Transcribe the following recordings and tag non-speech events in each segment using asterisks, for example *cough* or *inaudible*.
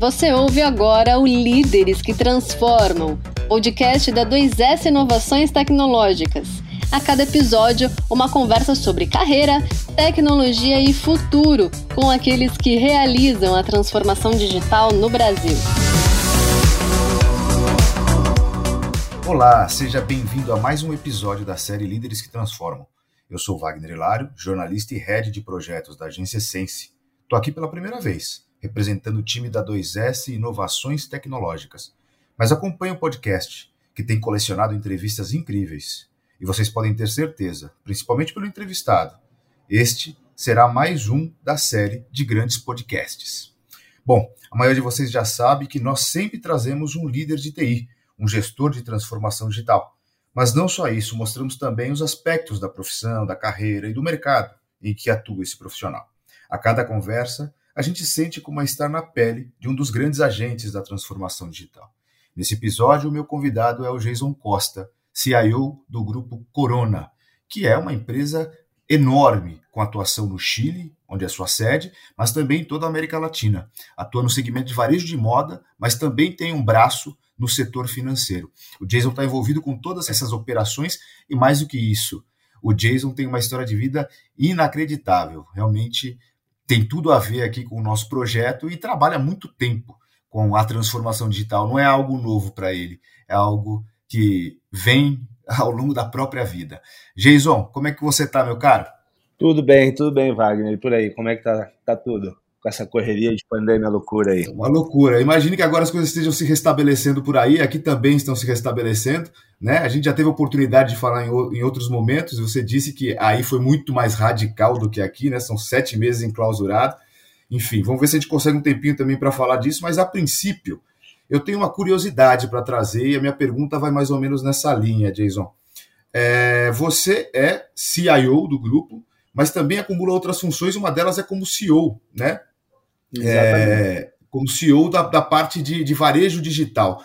Você ouve agora o Líderes que Transformam, podcast da 2S Inovações Tecnológicas. A cada episódio, uma conversa sobre carreira, tecnologia e futuro com aqueles que realizam a transformação digital no Brasil. Olá, seja bem-vindo a mais um episódio da série Líderes que Transformam. Eu sou Wagner Hilário, jornalista e head de projetos da agência Sense. Estou aqui pela primeira vez representando o time da 2S Inovações Tecnológicas. Mas acompanhe o podcast, que tem colecionado entrevistas incríveis. E vocês podem ter certeza, principalmente pelo entrevistado, este será mais um da série de grandes podcasts. Bom, a maioria de vocês já sabe que nós sempre trazemos um líder de TI, um gestor de transformação digital. Mas não só isso, mostramos também os aspectos da profissão, da carreira e do mercado em que atua esse profissional. A cada conversa, a gente sente como estar na pele de um dos grandes agentes da transformação digital. Nesse episódio, o meu convidado é o Jason Costa, CIO do grupo Corona, que é uma empresa enorme com atuação no Chile, onde é sua sede, mas também em toda a América Latina. Atua no segmento de varejo de moda, mas também tem um braço no setor financeiro. O Jason está envolvido com todas essas operações e mais do que isso, o Jason tem uma história de vida inacreditável. Realmente tem tudo a ver aqui com o nosso projeto e trabalha muito tempo com a transformação digital. Não é algo novo para ele, é algo que vem *laughs* ao longo da própria vida. Jason, como é que você está, meu caro? Tudo bem, tudo bem, Wagner. E por aí, como é que tá, tá tudo? com essa correria de pandemia loucura aí. Uma loucura. Imagine que agora as coisas estejam se restabelecendo por aí, aqui também estão se restabelecendo, né? A gente já teve oportunidade de falar em, em outros momentos, você disse que aí foi muito mais radical do que aqui, né? São sete meses enclausurado. Enfim, vamos ver se a gente consegue um tempinho também para falar disso, mas a princípio, eu tenho uma curiosidade para trazer e a minha pergunta vai mais ou menos nessa linha, Jason. É, você é CIO do grupo, mas também acumula outras funções, uma delas é como CEO, né? é, como CEO da, da parte de, de, varejo digital.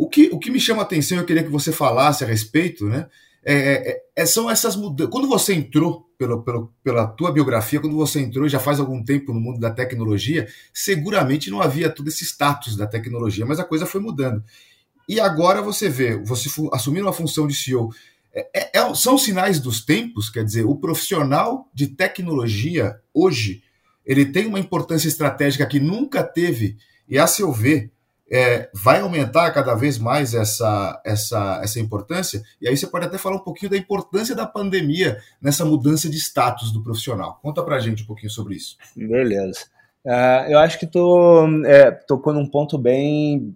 O que, o que me chama a atenção, eu queria que você falasse a respeito, né? É, é, é são essas mudanças. Quando você entrou, pelo, pelo, pela tua biografia, quando você entrou já faz algum tempo no mundo da tecnologia, seguramente não havia todo esse status da tecnologia, mas a coisa foi mudando. E agora você vê, você assumindo a função de CEO, é, é, é, são sinais dos tempos, quer dizer, o profissional de tecnologia hoje ele tem uma importância estratégica que nunca teve, e a seu ver, é, vai aumentar cada vez mais essa, essa, essa importância. E aí você pode até falar um pouquinho da importância da pandemia nessa mudança de status do profissional. Conta pra gente um pouquinho sobre isso. Beleza. Uh, eu acho que tu é, tocou num ponto bem,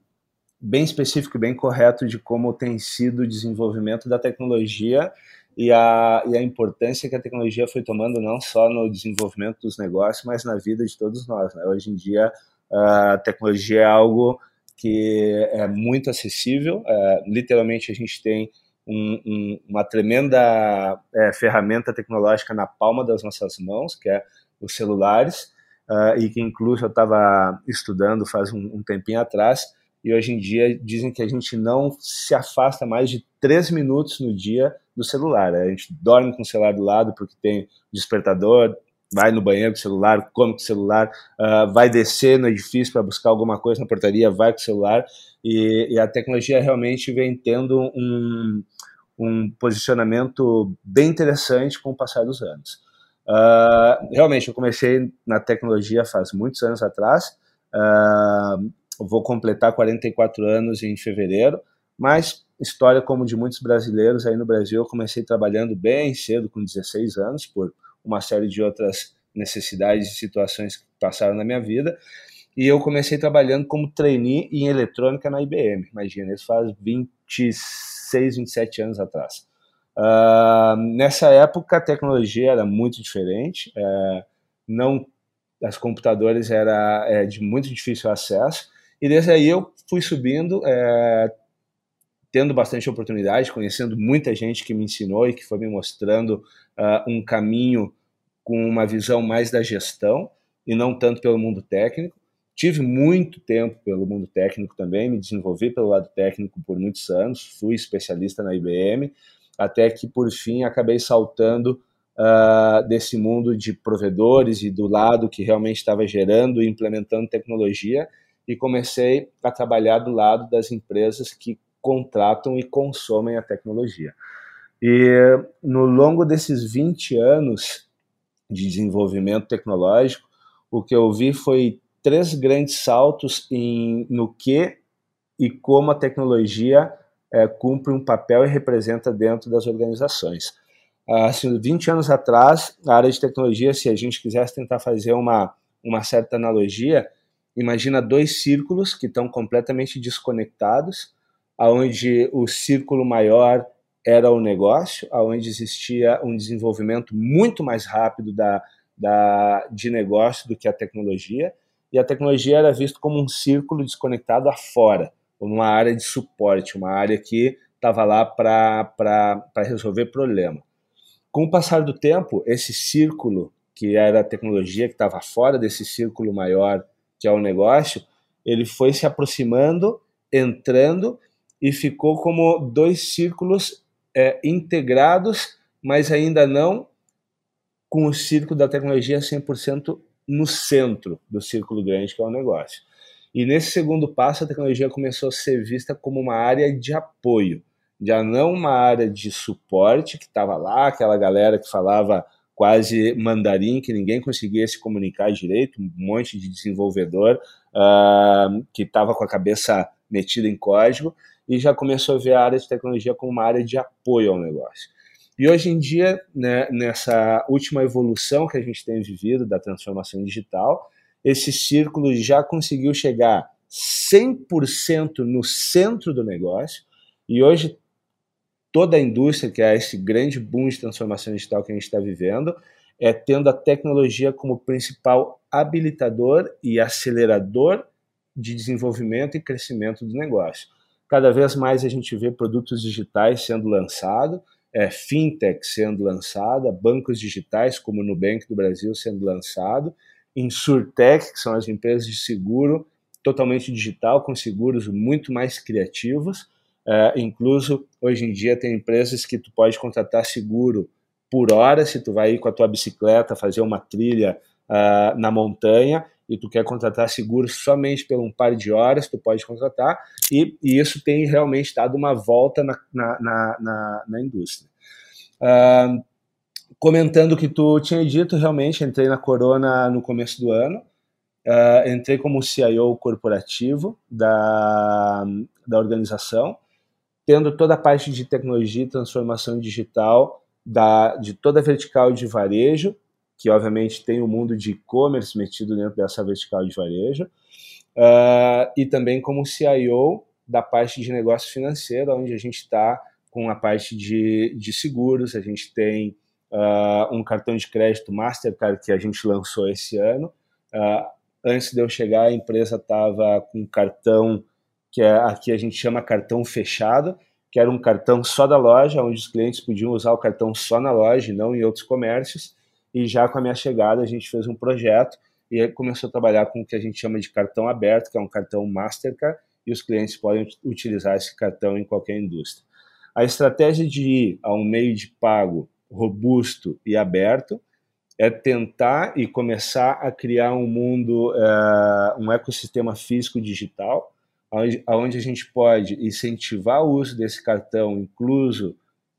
bem específico bem correto de como tem sido o desenvolvimento da tecnologia e a, e a importância que a tecnologia foi tomando não só no desenvolvimento dos negócios, mas na vida de todos nós. Né? Hoje em dia, a tecnologia é algo que é muito acessível. É, literalmente, a gente tem um, um, uma tremenda é, ferramenta tecnológica na palma das nossas mãos, que é os celulares, uh, e que inclusive eu estava estudando faz um, um tempinho atrás, e hoje em dia dizem que a gente não se afasta mais de três minutos no dia do celular. A gente dorme com o celular do lado porque tem despertador, vai no banheiro com o celular, come com o celular, uh, vai descer no edifício para buscar alguma coisa na portaria, vai com o celular. E, e a tecnologia realmente vem tendo um, um posicionamento bem interessante com o passar dos anos. Uh, realmente, eu comecei na tecnologia faz muitos anos atrás. Uh, vou completar 44 anos em fevereiro, mas história como de muitos brasileiros aí no Brasil, eu comecei trabalhando bem cedo, com 16 anos, por uma série de outras necessidades e situações que passaram na minha vida, e eu comecei trabalhando como trainee em eletrônica na IBM, imagina, isso faz 26, 27 anos atrás. Uh, nessa época a tecnologia era muito diferente, uh, não, as computadores era é, de muito difícil acesso, e desde aí eu fui subindo, é, tendo bastante oportunidade, conhecendo muita gente que me ensinou e que foi me mostrando uh, um caminho com uma visão mais da gestão e não tanto pelo mundo técnico. Tive muito tempo pelo mundo técnico também, me desenvolvi pelo lado técnico por muitos anos, fui especialista na IBM, até que por fim acabei saltando uh, desse mundo de provedores e do lado que realmente estava gerando e implementando tecnologia e comecei a trabalhar do lado das empresas que contratam e consomem a tecnologia. E no longo desses 20 anos de desenvolvimento tecnológico, o que eu vi foi três grandes saltos em, no que e como a tecnologia é, cumpre um papel e representa dentro das organizações. Assim, 20 anos atrás, a área de tecnologia, se a gente quisesse tentar fazer uma, uma certa analogia, imagina dois círculos que estão completamente desconectados, aonde o círculo maior era o negócio, aonde existia um desenvolvimento muito mais rápido da, da, de negócio do que a tecnologia, e a tecnologia era vista como um círculo desconectado afora, uma área de suporte, uma área que estava lá para resolver problema. Com o passar do tempo, esse círculo, que era a tecnologia, que estava fora desse círculo maior, que é o negócio, ele foi se aproximando, entrando e ficou como dois círculos é, integrados, mas ainda não com o círculo da tecnologia 100% no centro do círculo grande que é o negócio. E nesse segundo passo, a tecnologia começou a ser vista como uma área de apoio, já não uma área de suporte, que estava lá, aquela galera que falava quase mandarim, que ninguém conseguia se comunicar direito, um monte de desenvolvedor uh, que estava com a cabeça metida em código, e já começou a ver a área de tecnologia como uma área de apoio ao negócio. E hoje em dia, né, nessa última evolução que a gente tem vivido da transformação digital, esse círculo já conseguiu chegar 100% no centro do negócio e hoje toda a indústria, que é esse grande boom de transformação digital que a gente está vivendo, é tendo a tecnologia como principal habilitador e acelerador de desenvolvimento e crescimento do negócio. Cada vez mais a gente vê produtos digitais sendo lançados, é, fintech sendo lançada, bancos digitais como o Nubank do Brasil sendo lançado, Insurtech, que são as empresas de seguro totalmente digital, com seguros muito mais criativos. É, incluso, hoje em dia, tem empresas que tu pode contratar seguro por hora, se tu vai ir com a tua bicicleta fazer uma trilha uh, na montanha e tu quer contratar seguro somente por um par de horas, tu pode contratar, e, e isso tem realmente dado uma volta na, na, na, na indústria. Uh, comentando o que tu tinha dito, realmente entrei na Corona no começo do ano. Uh, entrei como CIO corporativo da, da organização, tendo toda a parte de tecnologia e transformação digital da, de toda a vertical de varejo, que obviamente tem o mundo de e-commerce metido dentro dessa vertical de varejo, uh, e também como CIO da parte de negócio financeiro, onde a gente está com a parte de, de seguros, a gente tem uh, um cartão de crédito Mastercard que a gente lançou esse ano. Uh, antes de eu chegar, a empresa estava com um cartão que é, aqui a gente chama cartão fechado, que era um cartão só da loja, onde os clientes podiam usar o cartão só na loja e não em outros comércios. E já com a minha chegada, a gente fez um projeto e começou a trabalhar com o que a gente chama de cartão aberto, que é um cartão Mastercard, e os clientes podem utilizar esse cartão em qualquer indústria. A estratégia de ir a um meio de pago robusto e aberto, é tentar e começar a criar um mundo, uh, um ecossistema físico digital, onde, onde a gente pode incentivar o uso desse cartão, incluso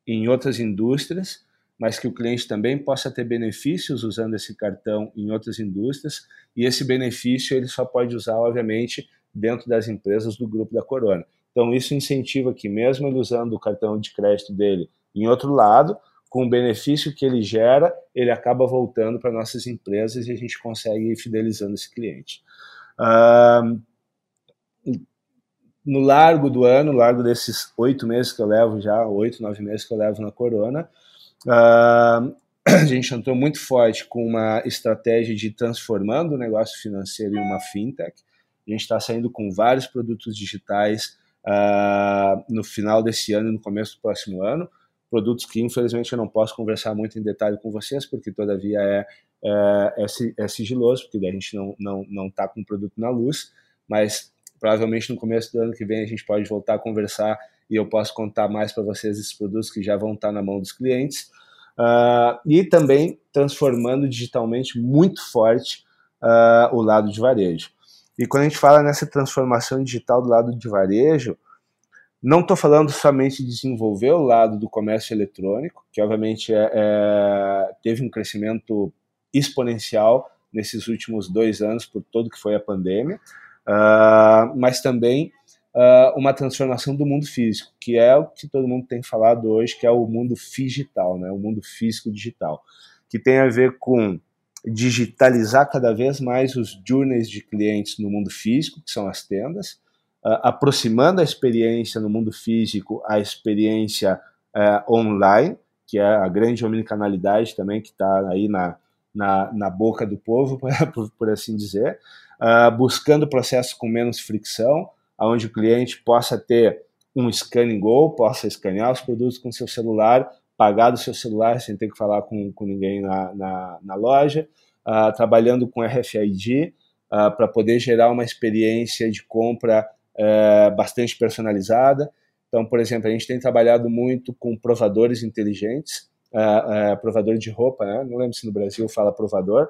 em outras indústrias, mas que o cliente também possa ter benefícios usando esse cartão em outras indústrias, e esse benefício ele só pode usar, obviamente, dentro das empresas do grupo da Corona. Então, isso incentiva que, mesmo ele usando o cartão de crédito dele em outro lado, com o benefício que ele gera, ele acaba voltando para nossas empresas e a gente consegue ir fidelizando esse cliente. No largo do ano, largo desses oito meses que eu levo já, oito, nove meses que eu levo na Corona, uh, *clears throat* a gente entrou muito forte com uma estratégia de transformando o negócio financeiro em uma fintech. A gente está saindo com vários produtos digitais uh, no final desse ano e no começo do próximo ano produtos que infelizmente eu não posso conversar muito em detalhe com vocês, porque todavia é, é, é, é sigiloso, porque a gente não não não está com o produto na luz, mas provavelmente no começo do ano que vem a gente pode voltar a conversar e eu posso contar mais para vocês esses produtos que já vão estar tá na mão dos clientes. Uh, e também transformando digitalmente muito forte uh, o lado de varejo. E quando a gente fala nessa transformação digital do lado de varejo, não estou falando somente de desenvolver o lado do comércio eletrônico, que obviamente é, é, teve um crescimento exponencial nesses últimos dois anos por todo que foi a pandemia, uh, mas também uh, uma transformação do mundo físico, que é o que todo mundo tem falado hoje, que é o mundo digital, né, o mundo físico digital, que tem a ver com digitalizar cada vez mais os journeys de clientes no mundo físico, que são as tendas, uh, aproximando a experiência no mundo físico à experiência uh, online, que é a grande omnicanalidade também que está aí na, na, na, boca do povo, *laughs* por, por assim dizer, uh, buscando processos com menos fricção, onde o cliente possa ter um scanning go, possa escanear os produtos com seu celular, pagar do seu celular sem ter que falar com, com ninguém na, na, na loja, uh, trabalhando com RFID uh, ah, para poder gerar uma experiência de compra uh, bastante personalizada. Então, por exemplo, a gente tem trabalhado muito com provadores inteligentes, uh, provador de roupa, né? não lembro se no Brasil fala provador,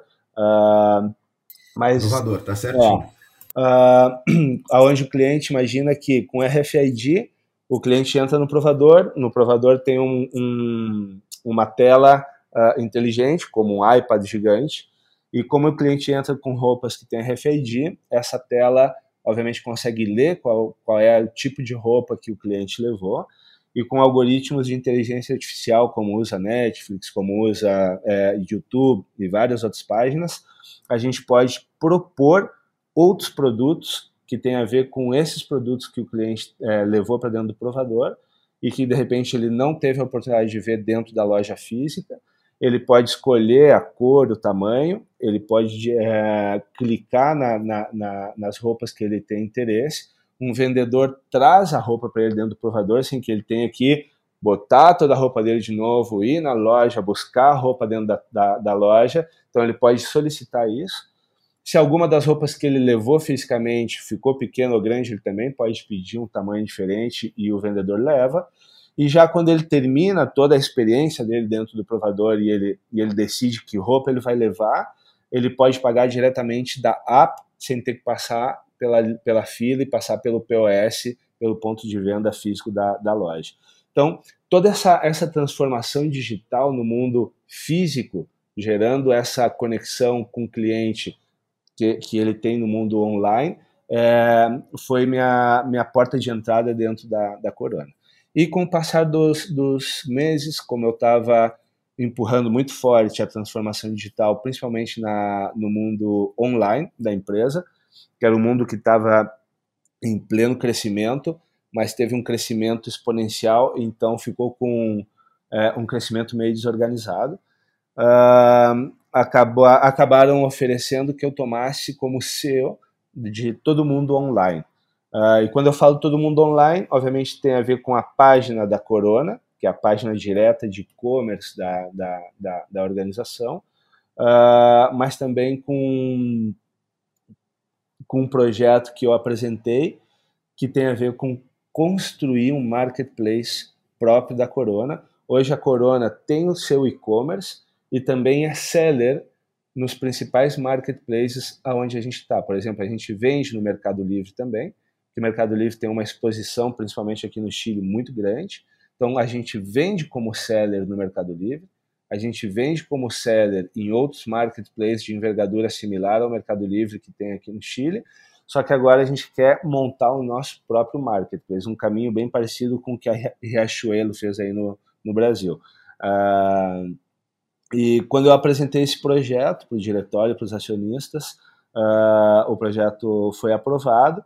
mas... Provador, tá certinho. É, *clears throat* uh, onde o cliente imagina que com RFID o cliente entra no provador, no provador tem um, um, uma tela uh, inteligente, como um iPad gigante, e como o cliente entra com roupas que tem RFID, essa tela obviamente consegue ler qual, qual é o tipo de roupa que o cliente levou, e com algoritmos de inteligência artificial, como usa Netflix, como usa é, YouTube e várias outras páginas, a gente pode propor outros produtos que têm a ver com esses produtos que o cliente é, levou para dentro do provador e que de repente ele não teve a oportunidade de ver dentro da loja física. Ele pode escolher a cor, o tamanho, ele pode é, clicar na, na, na, nas roupas que ele tem interesse. Um vendedor traz a roupa para ele dentro do provador sem que ele tenha que botar toda a roupa dele de novo, ir na loja, buscar a roupa dentro da, da, da loja. Então ele pode solicitar isso se alguma das roupas que ele levou fisicamente ficou pequena ou grande, ele também pode pedir um tamanho diferente e o vendedor leva. E já quando ele termina toda a experiência dele dentro do provador e ele, e ele decide que roupa ele vai levar, ele pode pagar diretamente da app, sem ter que passar pela, pela fila e passar pelo POS, pelo ponto de venda físico da, da loja. Então, toda essa, essa transformação digital no mundo físico, gerando essa conexão com o cliente que, que ele tem no mundo online, é, foi minha, minha porta de entrada dentro da, da Corona. E com o passar dos, dos meses, como eu estava empurrando muito forte a transformação digital, principalmente na, no mundo online da empresa, que era um mundo que estava em pleno crescimento, mas teve um crescimento exponencial, então ficou com é, um crescimento meio desorganizado. Uh, acabou, acabaram oferecendo que eu tomasse como CEO de todo mundo online. Uh, e quando eu falo todo mundo online, obviamente tem a ver com a página da Corona, que é a página direta de e-commerce da, da, da, da, organização, uh, mas também com, com um projeto que eu apresentei, que tem a ver com construir um marketplace próprio da Corona. Hoje a Corona tem o seu e-commerce, e também é seller nos principais marketplaces aonde a gente está. Por exemplo, a gente vende no Mercado Livre também, que o Mercado Livre tem uma exposição, principalmente aqui no Chile, muito grande. Então, a gente vende como seller no Mercado Livre, a gente vende como seller em outros marketplaces de envergadura similar ao Mercado Livre que tem aqui no Chile, só que agora a gente quer montar o nosso próprio marketplace, um caminho bem parecido com o que a Riachuelo fez aí no, no Brasil. Uh, e quando eu apresentei esse projeto para o diretório, para os acionistas, uh, o projeto foi aprovado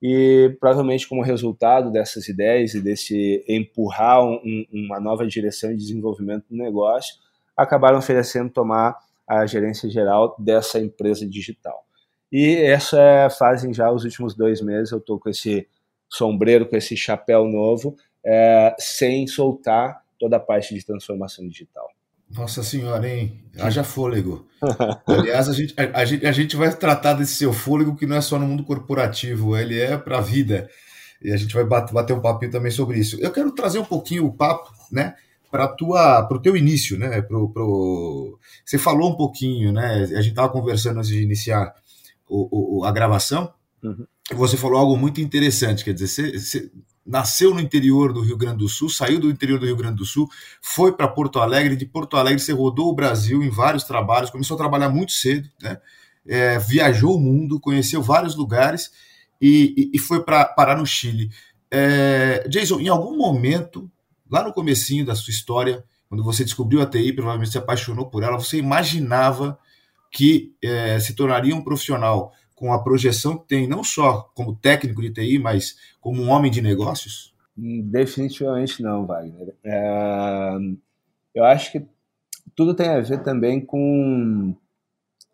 e provavelmente como resultado dessas ideias e desse empurrar um, uma nova direção de desenvolvimento do negócio, acabaram oferecendo tomar a gerência geral dessa empresa digital. E essa é, fazem já os últimos dois meses, eu estou com esse sombreiro, com esse chapéu novo, é, sem soltar toda a parte de transformação digital. Nossa senhora, hein? Haja fôlego. *laughs* Aliás, a gente, a, a, gente, a gente vai tratar desse seu fôlego que não é só no mundo corporativo, ele é para a vida. E a gente vai bater, bater um papinho também sobre isso. Eu quero trazer um pouquinho o papo, né? Para o teu início, né? Pro, pro... Você falou um pouquinho, né? A gente estava conversando antes de iniciar o, o, a gravação, Uhum. Você falou algo muito interessante, quer dizer, você, você nasceu no interior do Rio Grande do Sul, saiu do interior do Rio Grande do Sul, foi para Porto Alegre, de Porto Alegre você rodou o Brasil em vários trabalhos, começou a trabalhar muito cedo, né? É, viajou o mundo, conheceu vários lugares e, e, e foi para parar no Chile. É, Jason, em algum momento, lá no comecinho da sua história, quando você descobriu a TI, provavelmente se apaixonou por ela, você imaginava que é, se tornaria um profissional com a projeção que tem, não só como técnico de TI, mas como um homem de negócios? Definitivamente não, Wagner. É, eu acho que tudo tem a ver também com,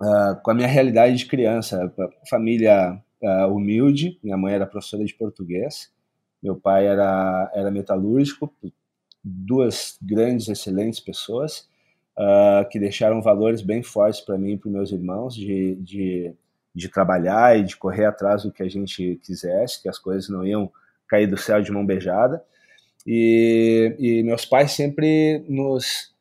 uh, com a minha realidade de criança. Família uh, humilde, minha mãe era professora de português, meu pai era, era metalúrgico, duas grandes, excelentes pessoas uh, que deixaram valores bem fortes para mim e para meus irmãos de, de de trabalhar e de correr atrás do que a gente quisesse, que as coisas não iam cair do céu de mão beijada. E, e meus pais sempre nos,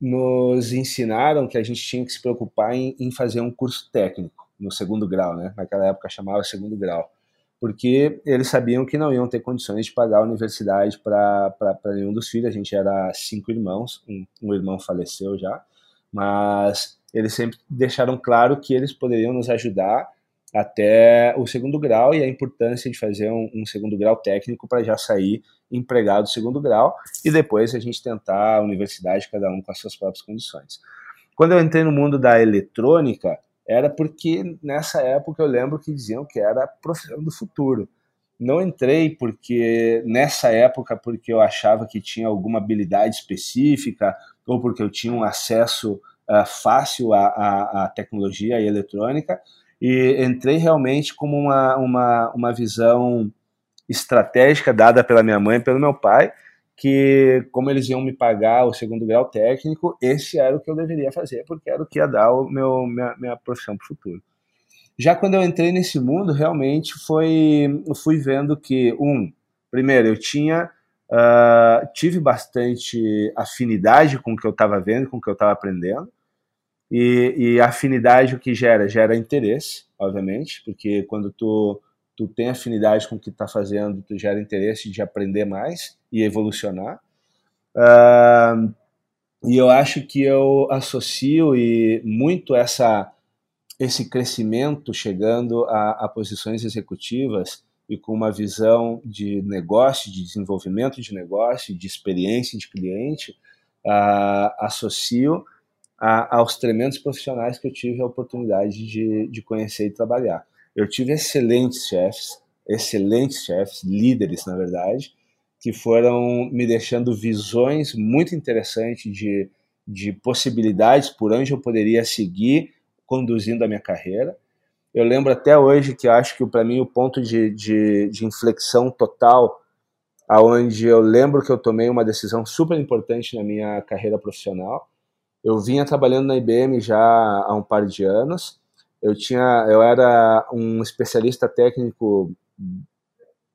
nos ensinaram que a gente tinha que se preocupar em, em fazer um curso técnico no segundo grau, né? Naquela época chamava segundo grau, porque eles sabiam que não iam ter condições de pagar a universidade para nenhum dos filhos. A gente era cinco irmãos, um, um irmão faleceu já, mas eles sempre deixaram claro que eles poderiam nos ajudar até o segundo grau e a importância de fazer um, um segundo grau técnico para já sair empregado segundo grau e depois a gente tentar a universidade, cada um com as suas próprias condições. Quando eu entrei no mundo da eletrônica, era porque nessa época eu lembro que diziam que era a profissão do futuro. Não entrei porque nessa época porque eu achava que tinha alguma habilidade específica ou porque eu tinha um acesso uh, fácil à, à, à tecnologia e eletrônica e entrei realmente como uma, uma, uma visão estratégica dada pela minha mãe e pelo meu pai, que como eles iam me pagar o segundo grau técnico, esse era o que eu deveria fazer, porque era o que ia dar o meu, minha, minha profissão para o futuro. Já quando eu entrei nesse mundo, realmente foi, eu fui vendo que, um, primeiro, eu tinha Uh, tive bastante afinidade com o que eu estava vendo, com o que eu estava aprendendo. E, e afinidade o que gera? Gera interesse, obviamente, porque quando tu, tu tem afinidade com o que está fazendo, tu gera interesse de aprender mais e evolucionar. Uh, e eu acho que eu associo e muito essa esse crescimento chegando a, a posições executivas e com uma visão de negócio, de desenvolvimento de negócio, de experiência de cliente, uh, associo a, aos tremendos profissionais que eu tive a oportunidade de, de conhecer e trabalhar. Eu tive excelentes chefes, excelentes chefes, líderes, na verdade, que foram me deixando visões muito interessantes de, de possibilidades por onde eu poderia seguir conduzindo a minha carreira eu lembro até hoje que acho que para mim o ponto de, de, de, inflexão total, aonde eu lembro que eu tomei uma decisão super importante na minha carreira profissional. Eu vinha trabalhando na IBM já há um par de anos. Eu tinha, eu era um especialista técnico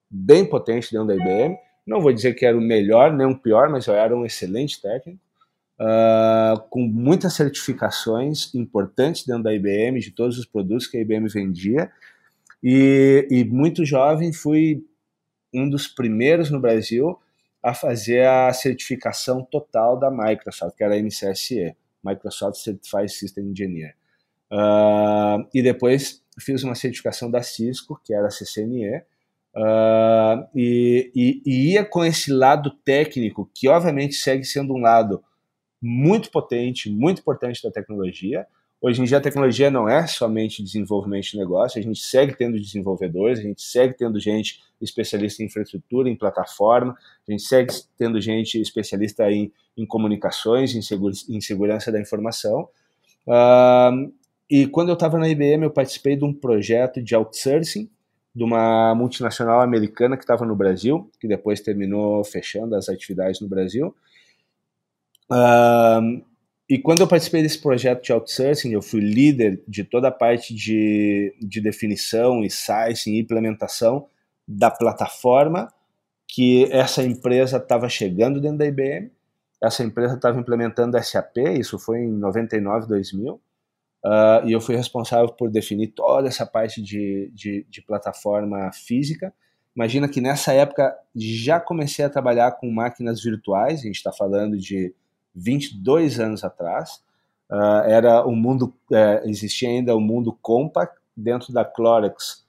bem potente dentro da IBM. Não vou dizer que era o melhor nem o pior, mas eu era um excelente técnico uh, com muitas certificações importantes dentro da IBM, de todos os produtos que a IBM vendia. E, e muito jovem, fui um dos primeiros no Brasil a fazer a certificação total da Microsoft, que era a MCSE, Microsoft Certified System Engineer. Uh, e depois fiz uma certificação da Cisco, que era a CCNE, uh, e, e, e, ia com esse lado técnico, que obviamente segue sendo um lado muito potente, muito importante da tecnologia. Hoje em dia a tecnologia não é somente desenvolvimento de negócio, a gente segue tendo desenvolvedores, a gente segue tendo gente especialista em infraestrutura, em plataforma, a gente segue tendo gente especialista em, em comunicações, em, segura, em segurança da informação. Uh, e quando eu estava na IBM, eu participei de um projeto de outsourcing de uma multinacional americana que estava no Brasil, que depois terminou fechando as atividades no Brasil. E quando eu participei desse projeto de outsourcing, eu fui líder de toda a parte de, de definição e sizing e implementação da plataforma que essa empresa estava chegando dentro da IBM. Essa empresa estava implementando SAP, isso foi em 99, 2000. uh, e eu fui responsável por definir toda essa parte de, de, de plataforma física. Imagina que nessa época já comecei a trabalhar com máquinas virtuais, a gente está falando de 22 anos atrás. Uh, era o mundo, uh, existia ainda o mundo Compaq dentro da Clorox,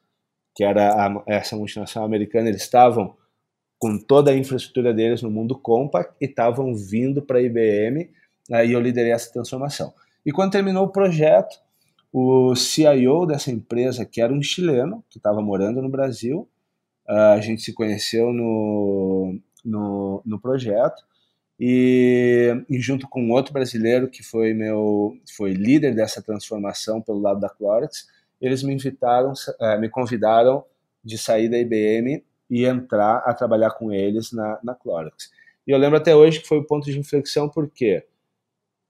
que era a, essa multinacional americana, eles estavam com toda a infraestrutura deles no mundo Compaq e estavam vindo para a IBM uh, e eu liderei essa transformação. E quando terminou o projeto, o CIO dessa empresa, que era um chileno, que estava morando no Brasil, uh, a gente se conheceu no, no, no projeto, e, e, junto com outro brasileiro que foi meu foi líder dessa transformação pelo lado da Clorox, eles me invitaram, uh, me convidaram de sair da IBM e entrar a trabalhar com eles na, na Clorox. E eu lembro até hoje que foi o ponto de inflexão, porque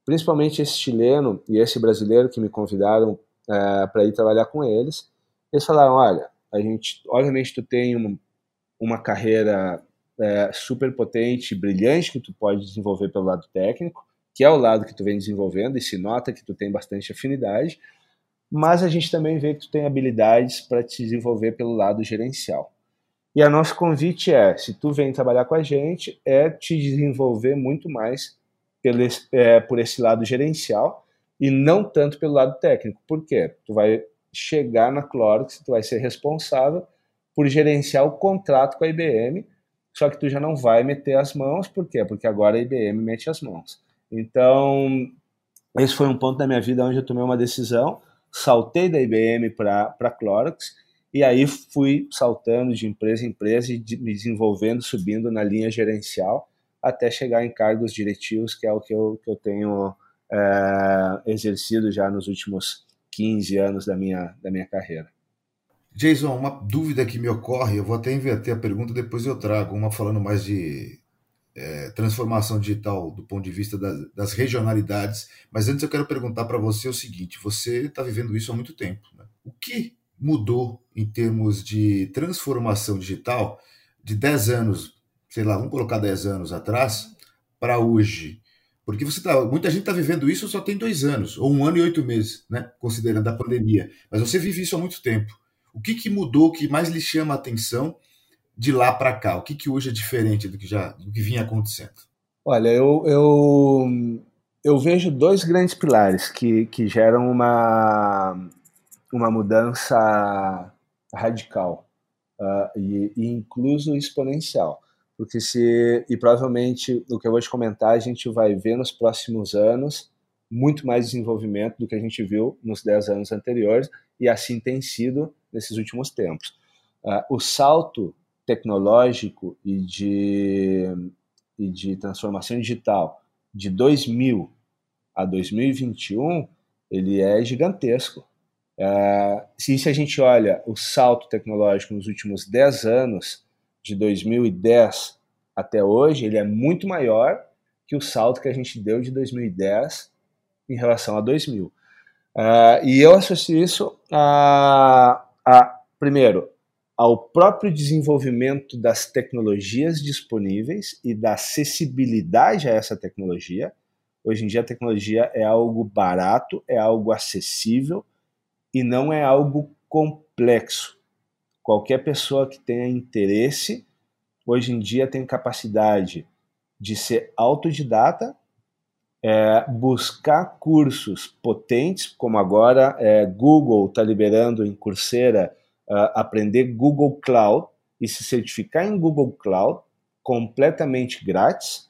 principalmente esse chileno e esse brasileiro que me convidaram é, para ir trabalhar com eles, eles falaram, olha, a gente, obviamente tu tem uma, uma carreira é, super potente, brilhante que tu pode desenvolver pelo lado técnico, que é o lado que tu vem desenvolvendo e se nota que tu tem bastante afinidade, mas a gente também vê que tu tem habilidades para te desenvolver pelo lado gerencial. E a nosso convite é, se tu vem trabalhar com a gente, é te desenvolver muito mais pelo, é, por esse lado gerencial e não tanto pelo lado técnico. Por quê? Tu vai chegar na Clorox, tu vai ser responsável por gerenciar o contrato com a IBM só que tu já não vai meter as mãos, por quê? Porque agora a IBM mete as mãos. Então, esse foi um ponto da minha vida onde eu tomei uma decisão, saltei da IBM para a Clorox, e aí fui saltando de empresa em empresa e me desenvolvendo, subindo na linha gerencial, até chegar em cargos diretivos, que é o que eu, que eu tenho é, exercido já nos últimos 15 anos da minha, da minha carreira. Jason, uma dúvida que me ocorre, eu vou até inverter a pergunta, depois eu trago uma falando mais de é, transformação digital do ponto de vista das, regionalidades, mas antes eu quero perguntar para você o seguinte: você está vivendo isso há muito tempo. Né? O que mudou em termos de transformação digital de 10 anos, sei lá, vamos colocar 10 anos atrás, para hoje? Porque você tá, muita gente está vivendo isso só tem dois anos, ou um ano e oito meses, né? considerando a pandemia. Mas você vive isso há muito tempo. O que, que mudou, o que mais lhe chama a atenção de lá para cá? O que, que hoje é diferente do que já do que vinha acontecendo? Olha, eu, eu, eu vejo dois grandes pilares que, que geram uma, uma mudança radical uh, e, e incluso exponencial. Porque se, e provavelmente o que eu vou te comentar, a gente vai ver nos próximos anos muito mais desenvolvimento do que a gente viu nos 10 anos anteriores, e assim tem sido nesses últimos tempos. Uh, o salto tecnológico e de, e de transformação digital de 2000 a 2021, ele é gigantesco. Uh, se, se a gente olha o salto tecnológico nos últimos 10 anos, de 2010 até hoje, ele é muito maior que o salto que a gente deu de 2010 em relação a 2000. Uh, ah, e eu associo isso a, a, primeiro, ao próprio desenvolvimento das tecnologias disponíveis e da acessibilidade a essa tecnologia. Hoje em dia, a tecnologia é algo barato, é algo acessível e não é algo complexo. Qualquer pessoa que tenha interesse, hoje em dia, tem capacidade de ser autodidata é, buscar cursos potentes, como agora é, Google está liberando em Coursera uh, aprender Google Cloud e se certificar em Google Cloud completamente grátis,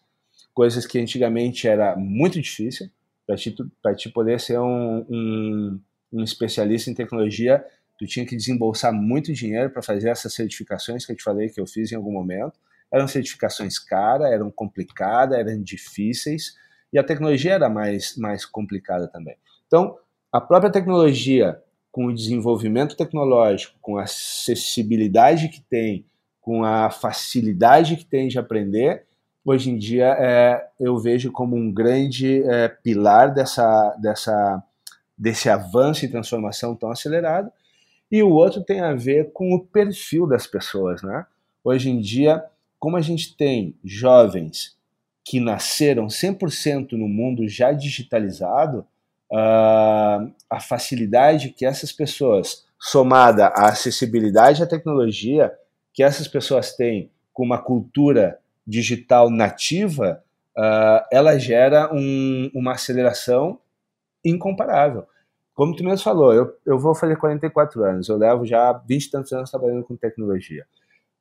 coisas que antigamente era muito difícil para ti, ti poder ser um, um, um especialista em tecnologia, tu tinha que desembolsar muito dinheiro para fazer essas certificações que eu te falei que eu fiz em algum momento. Eram certificações caras, eram complicadas, eram difíceis e a tecnologia era mais, mais complicada também. Então, a própria tecnologia, com o desenvolvimento tecnológico, com a acessibilidade que tem, com a facilidade que tem de aprender, hoje em dia é, eu vejo como um grande é, pilar dessa, dessa, desse avanço e transformação tão acelerado. E o outro tem a ver com o perfil das pessoas. Né? Hoje em dia, como a gente tem jovens que nasceram 100% no mundo já digitalizado, uh, a facilidade que essas pessoas, somada à acessibilidade à tecnologia que essas pessoas têm com uma cultura digital nativa, uh, ela gera um, uma aceleração incomparável. Como tu mesmo falou, eu, eu vou fazer 44 anos, eu levo já 20 e tantos anos trabalhando com tecnologia.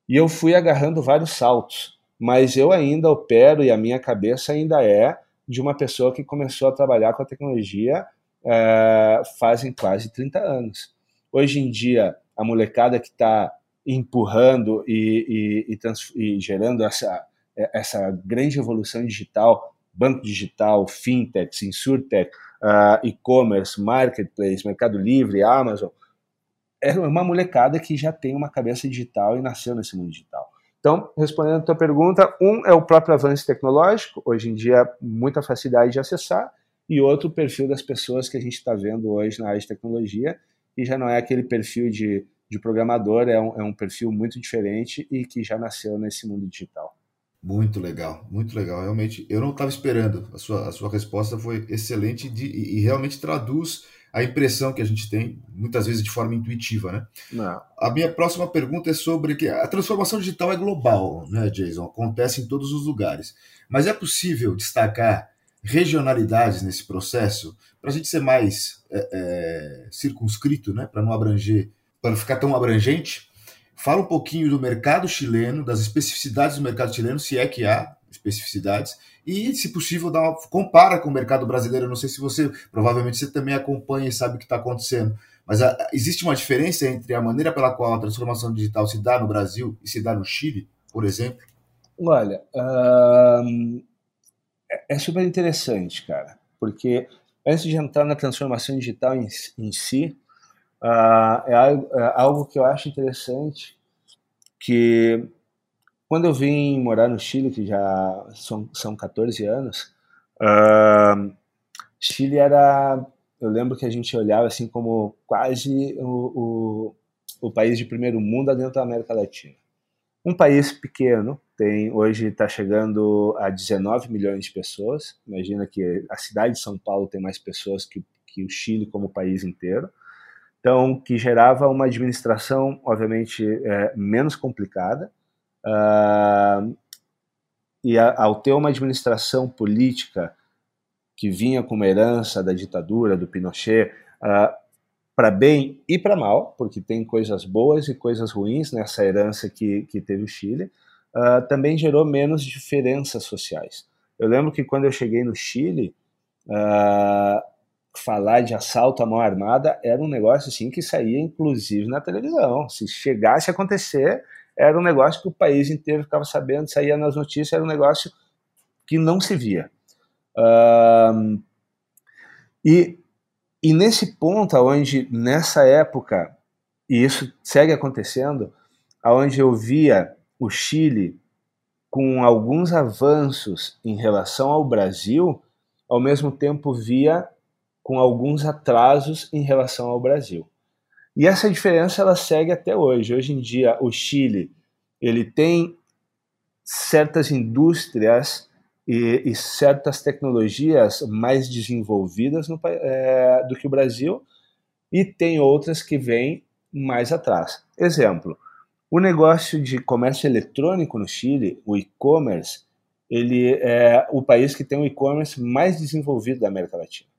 E eu fui agarrando vários saltos, mas eu ainda opero e a minha cabeça ainda é de uma pessoa que começou a trabalhar com a tecnologia é, fazem quase 30 anos. Hoje em dia, a molecada que está empurrando e, e, e, e, gerando essa, essa grande evolução digital, banco digital, fintechs, insurtech, uh, e-commerce, marketplace, Mercado Livre, Amazon, é uma molecada que já tem uma cabeça digital e nasceu nesse mundo digital. Então, respondendo a tua pergunta, um é o próprio avanço tecnológico, hoje em dia muita facilidade de acessar, e outro o perfil das pessoas que a gente está vendo hoje na área de tecnologia, e já não é aquele perfil de, de programador, é um, é um perfil muito diferente e que já nasceu nesse mundo digital. Muito legal, muito legal. Realmente, eu não estava esperando. A sua, a sua resposta foi excelente de, e, e realmente traduz a impressão que a gente tem, muitas vezes de forma intuitiva, né? Não. A minha próxima pergunta é sobre que a transformação digital é global, né, Jason? Acontece em todos os lugares. Mas é possível destacar regionalidades nesse processo para a gente ser mais é, é, circunscrito, né? Para não abranger, para não ficar tão abrangente. Fala um pouquinho do mercado chileno, das especificidades do mercado chileno, se é que há especificidades, e, se possível, dá uma, compara com o mercado brasileiro. Não sei se você, provavelmente, você também acompanha e sabe o que está acontecendo, mas a, existe uma diferença entre a maneira pela qual a transformação digital se dá no Brasil e se dá no Chile, por exemplo? Olha, uh, é super interessante, cara, porque antes de entrar na transformação digital em, em si, uh, é, algo, é algo que eu acho interessante, que quando eu vim morar no Chile, que já são, são 14 anos, uh, Chile era. Eu lembro que a gente olhava assim como quase o, o, o país de primeiro mundo dentro da América Latina. Um país pequeno, tem hoje está chegando a 19 milhões de pessoas. Imagina que a cidade de São Paulo tem mais pessoas que, que o Chile como país inteiro. Então, que gerava uma administração, obviamente, é, menos complicada, Uh, e a, ao ter uma administração política que vinha com uma herança da ditadura, do Pinochet, uh, para bem e para mal, porque tem coisas boas e coisas ruins nessa herança que, que teve o Chile, uh, também gerou menos diferenças sociais. Eu lembro que quando eu cheguei no Chile, uh, falar de assalto à mão armada era um negócio assim que saía inclusive na televisão. Se chegasse a acontecer, era um negócio que o país inteiro ficava sabendo, saía nas notícias, era um negócio que não se via. E, e nesse ponto, onde nessa época, e isso segue acontecendo, onde eu via o Chile com alguns avanços em relação ao Brasil, ao mesmo tempo via com alguns atrasos em relação ao Brasil. E essa diferença ela segue até hoje. Hoje em dia, o Chile ele tem certas indústrias e, e certas tecnologias mais desenvolvidas no, é, do que o Brasil e tem outras que vêm mais atrás. Exemplo, o negócio de comércio eletrônico no Chile, o e-commerce, ele é o país que tem o e-commerce mais desenvolvido da América Latina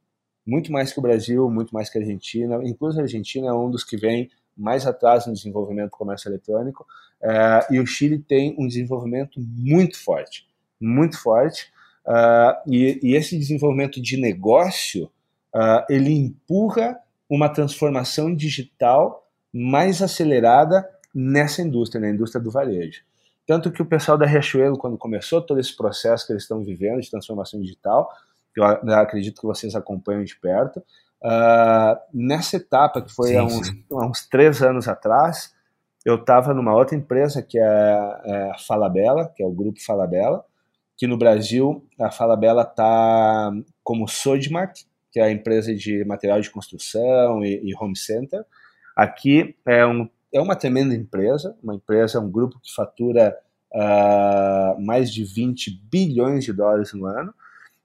muito mais que o Brasil, muito mais que a Argentina. Inclusive a Argentina é um dos que vem mais atrás no desenvolvimento do comércio eletrônico. Uh, e o Chile tem um desenvolvimento muito forte, muito forte. Uh, e, e, esse desenvolvimento de negócio, uh, ele empurra uma transformação digital mais acelerada nessa indústria, na indústria do varejo. Tanto que o pessoal da Riachuelo, quando começou todo esse processo que eles estão vivendo de transformação digital, que eu acredito que vocês acompanham de perto. Uh, nessa etapa, que foi sim, há, uns, há, uns, três anos atrás, eu estava numa outra empresa que é, é, a Falabella, que é o grupo Falabella, que no Brasil a Falabella está como Sodimac, que é a empresa de material de construção e, e home center. Aqui é, um, é uma tremenda empresa, uma empresa, um grupo que fatura uh, mais de 20 bilhões de dólares no ano,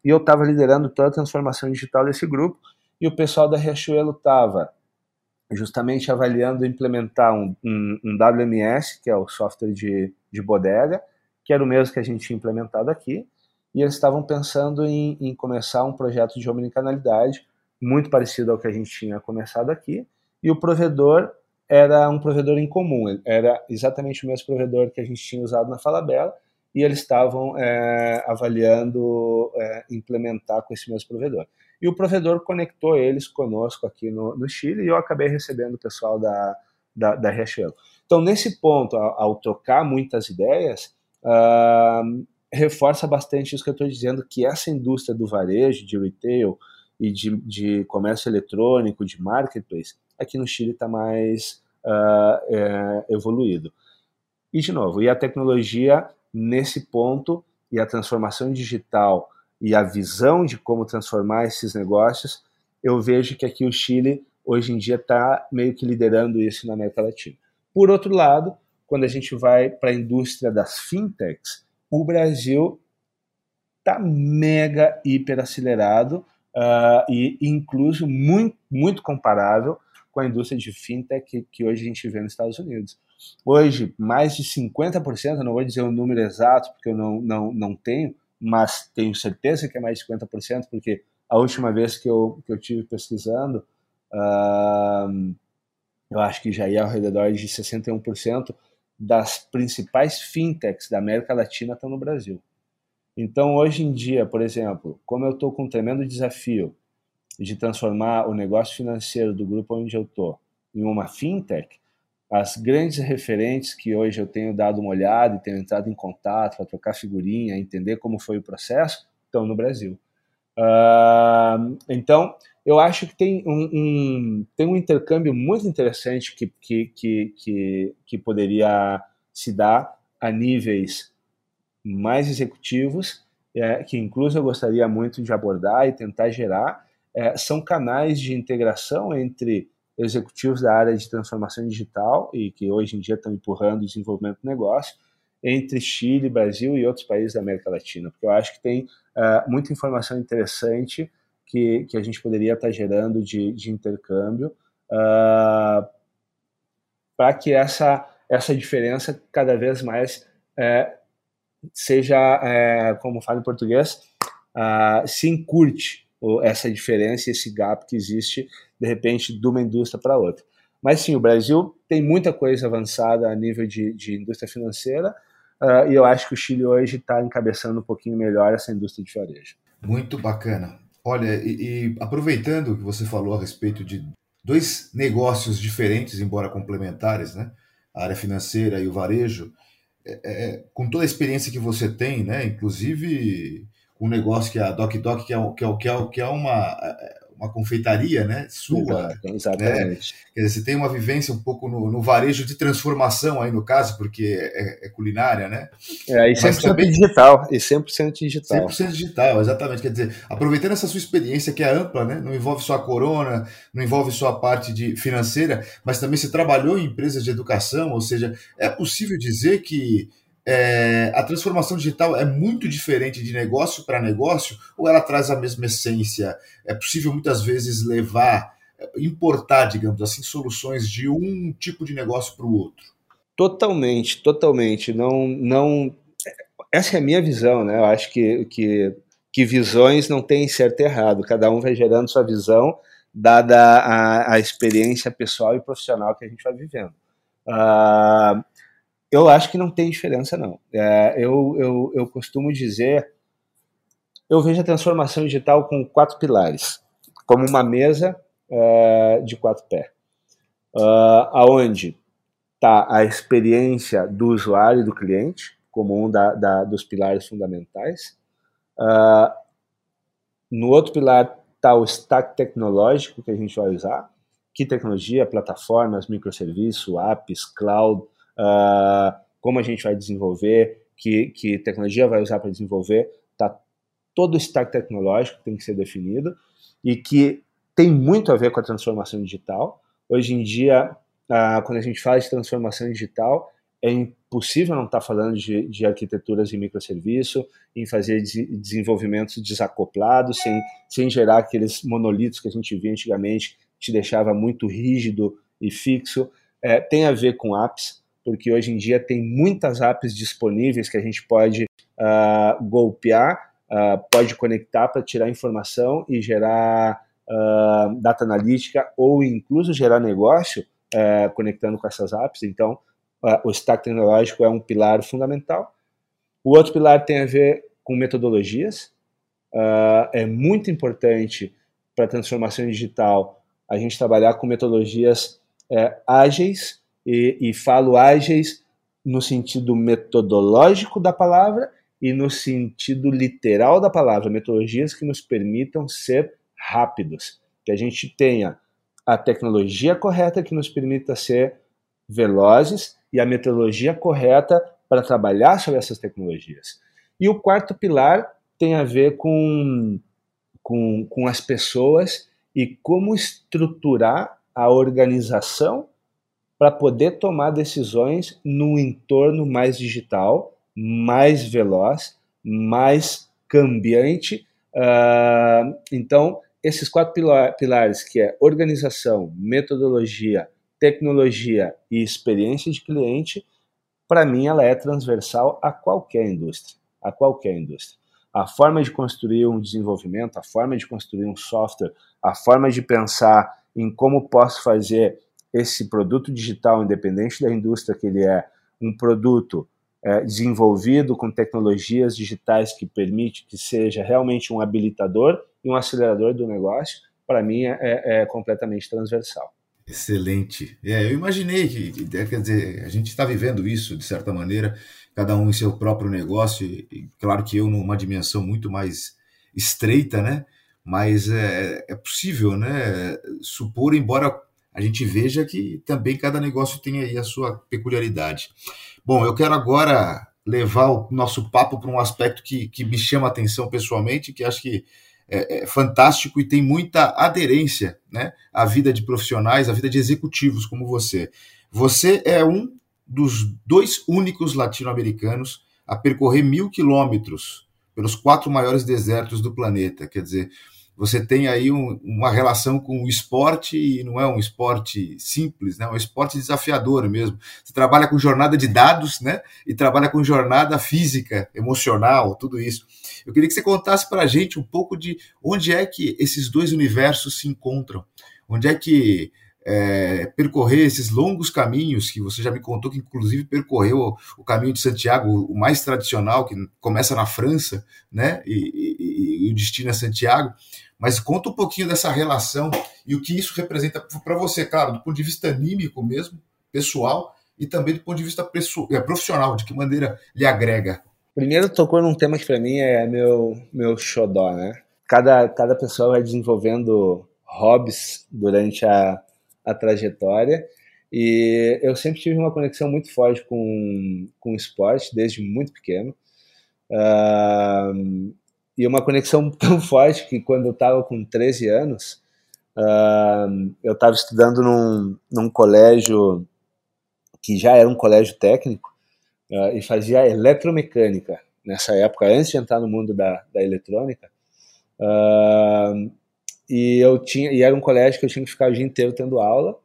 e eu estava liderando toda a transformação digital desse grupo. e o pessoal da Riachuelo estava justamente avaliando implementar um, um, um, WMS, que é o software de, de bodega, que era o mesmo que a gente tinha implementado aqui, e eles estavam pensando em, em começar um projeto de omnicanalidade muito parecido ao que a gente tinha começado aqui, e o provedor era um provedor em comum, era exatamente o mesmo provedor que a gente tinha usado na Falabella, e eles estavam é, avaliando é, implementar com esse mesmo provedor. E o provedor conectou eles conosco aqui no, no Chile, e eu acabei recebendo o pessoal da, da, da Riachuelo. Então, nesse ponto, ao, ao trocar muitas ideias, uh, reforça bastante isso que eu estou dizendo, que essa indústria do varejo, de retail e de, de comércio eletrônico, de marketplace, aqui no Chile está mais uh, é, evoluído. E, de novo, e a tecnologia nesse ponto, e a transformação digital e a visão de como transformar esses negócios, eu vejo que aqui o Chile, hoje em dia, está meio que liderando isso na América Latina. Por outro lado, quando a gente vai para a indústria das fintechs, o Brasil está mega hiper acelerado uh, e incluso muito, muito comparável com a indústria de fintech que, que, hoje a gente vê nos Estados Unidos. Hoje, mais de 50%, não vou dizer o número exato porque eu não, não, não tenho, mas tenho certeza que é mais de 50%, porque a última vez que eu, que eu tive pesquisando, uh, eu acho que já ia ao redor de 61%, das principais fintechs da América Latina estão no Brasil. Então, hoje em dia, por exemplo, como eu estou com um tremendo desafio de transformar o negócio financeiro do grupo onde eu estou em uma fintech, as grandes referentes que hoje eu tenho dado uma olhada e tenho entrado em contato para trocar figurinha, entender como foi o processo, estão no Brasil. Uh, então, eu acho que tem um, um, tem um intercâmbio muito interessante que, que, que, que, que poderia se dar a níveis mais executivos, é, que incluso eu gostaria muito de abordar e tentar gerar, é, são canais de integração entre executivos da área de transformação digital e que hoje em dia estão empurrando o desenvolvimento do negócio entre Chile, Brasil e outros países da América Latina, porque eu acho que tem uh, muita informação interessante que, que a gente poderia estar gerando de, de intercâmbio uh, para que essa, essa diferença cada vez mais é, seja, é, como falo em português, uh, se encurte essa diferença, esse gap que existe, de repente, de uma indústria para outra. Mas sim, o Brasil tem muita coisa avançada a nível de, de indústria financeira, uh, e eu acho que o Chile hoje está encabeçando um pouquinho melhor essa indústria de varejo. Muito bacana. Olha, e, e aproveitando que você falou a respeito de dois negócios diferentes, embora complementares, né? A área financeira e o varejo, é, é, com toda a experiência que você tem, né? Inclusive um negócio que é a Doc Doc, que é, que é, é, que é uma uma confeitaria, né? Sua. Exato, exatamente. Né? Quer dizer, você tem uma vivência um pouco no, no varejo de transformação aí no caso, porque é, é culinária, né? É, e 100% também... digital. E 100% digital. 100% digital, exatamente. Quer dizer, aproveitando essa sua experiência que é ampla, né? Não envolve só a corona, não envolve só a parte de financeira, mas também você trabalhou em empresas de educação, ou seja, é possível dizer que é, a transformação digital é muito diferente de negócio para negócio ou ela traz a mesma essência? É possível muitas vezes levar, importar, digamos assim, soluções de um tipo de negócio para o outro? Totalmente, totalmente. Não, não. Essa é a minha visão, né? Eu acho que, que, que visões não têm certo e errado. Cada um vai gerando sua visão, dada a, a experiência pessoal e profissional que a gente vai vivendo. Uh, eu acho que não tem diferença, não. É, eu, eu, eu costumo dizer, eu vejo a transformação digital com quatro pilares, como uma mesa é, de quatro pés, uh, aonde está a experiência do usuário e do cliente, como um da, da dos pilares fundamentais. Uh, no outro pilar está o stack tecnológico que a gente vai usar, que tecnologia, plataformas, microserviços, apps, cloud, uh, como a gente vai desenvolver, que, que tecnologia vai usar para desenvolver, tá todo o stack tecnológico tem que ser definido e que tem muito a ver com a transformação digital. Hoje em dia, uh, quando a gente fala de transformação digital, é possível não estar tá falando de, de arquiteturas em microserviço, em fazer de, desenvolvimentos desacoplados, sem, sem gerar aqueles monolitos que a gente via antigamente, que te deixava muito rígido e fixo. É, tem a ver com apps, porque hoje em dia tem muitas apps disponíveis que a gente pode uh, golpear, uh, pode conectar para tirar informação e gerar uh, data analítica ou incluso gerar negócio conectando com essas apps. Então, o stack tecnológico é um pilar fundamental. O outro pilar tem a ver com metodologias. é muito importante para a transformação digital a gente trabalhar com metodologias é, ágeis e, e falo ágeis no sentido metodológico da palavra e no sentido literal da palavra, metodologias que nos permitam ser rápidos, que a gente tenha a tecnologia correta que nos permita ser velozes e a metodologia correta para trabalhar sobre essas tecnologias. E o quarto pilar tem a ver com, com, com as pessoas e como estruturar a organização para poder tomar decisões no entorno mais digital, mais veloz, mais cambiante. Uh, então, esses quatro pilares, que é organização, metodologia, tecnologia e experiência de cliente, para mim ela é transversal a qualquer indústria, a qualquer indústria. A forma de construir um desenvolvimento, a forma de construir um software, a forma de pensar em como posso fazer esse produto digital, independente da indústria que ele é, um produto é, desenvolvido com tecnologias digitais que permite que seja realmente um habilitador e um acelerador do negócio, para mim é, é, é, completamente transversal. Excelente. É, eu imaginei que, quer dizer, a gente está vivendo isso de certa maneira, cada um em seu próprio negócio, e, claro que eu numa dimensão muito mais estreita, né? Mas é, é possível, né? Supor, embora a gente veja que também cada negócio tem aí a sua peculiaridade. Bom, eu quero agora levar o nosso papo para um aspecto que, que me chama a atenção pessoalmente, que acho que é, é, fantástico e tem muita aderência né, à vida de profissionais, à vida de executivos como você. Você é um dos dois únicos latino-americanos a percorrer mil quilômetros pelos quatro maiores desertos do planeta. Quer dizer, você tem aí um, uma relação com o esporte e não é um esporte simples, né? É um esporte desafiador mesmo. Você trabalha com jornada de dados, né? E trabalha com jornada física, emocional, tudo isso. Eu queria que você contasse para a gente um pouco de onde é que esses dois universos se encontram, onde é que é, percorrer esses longos caminhos que você já me contou que inclusive percorreu o, caminho de Santiago, o mais tradicional que começa na França, né? E, e, o destino é Santiago. Mas conta um pouquinho dessa relação e o que isso representa para você, claro, do ponto de vista anímico mesmo, pessoal, e também do ponto de vista é, profissional, de que maneira lhe agrega. Primeiro tocou num tema que para mim é meu meu xodó, né? Cada, cada pessoa vai desenvolvendo hobbies durante a, a trajetória e eu sempre tive uma conexão muito forte com, com o esporte desde muito pequeno. Uh, e uma conexão *laughs* tão forte que quando eu estava com 13 anos, uh, eu estava estudando num, num colégio que já era um colégio técnico uh, e fazia eletromecânica nessa época, antes de entrar no mundo da, da eletrônica. Uh, e eu tinha e era um colégio que eu tinha que ficar o dia inteiro tendo aula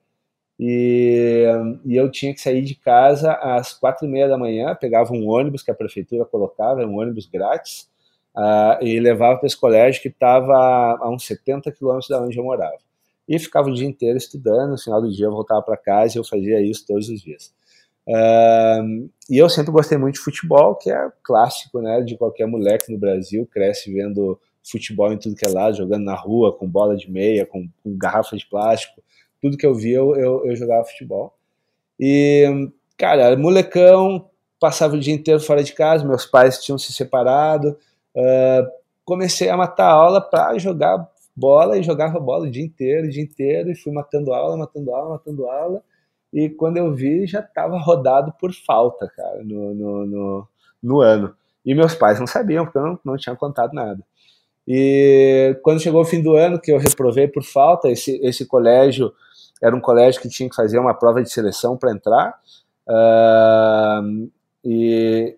e, e eu tinha que sair de casa às quatro e meia da manhã pegava um ônibus que a prefeitura colocava um ônibus grátis uh, e levava para esse colégio que estava a uns 70 quilômetros da onde eu morava. E ficava o dia inteiro estudando, no final do dia eu voltava para casa e eu fazia isso todos os dias. Uh, e eu sempre gostei muito de futebol, que é clássico, né, de qualquer moleque no Brasil, cresce vendo futebol em tudo que é lado, jogando na rua, com bola de meia, com, com garrafa de plástico, tudo que eu via eu, eu, eu jogava futebol. E, cara, molecão, passava o dia inteiro fora de casa, meus pais tinham se separado, Comecei a matar aula para jogar bola e jogava bola o dia inteiro, o dia inteiro, e fui matando aula, matando aula, matando aula. E quando eu vi, já estava rodado por falta, cara, no, no, no, no, ano. E meus pais não sabiam, porque eu não, não tinha contado nada. E quando chegou o fim do ano, que eu reprovei por falta, esse, esse colégio era um colégio que tinha que fazer uma prova de seleção para entrar. Uh, e,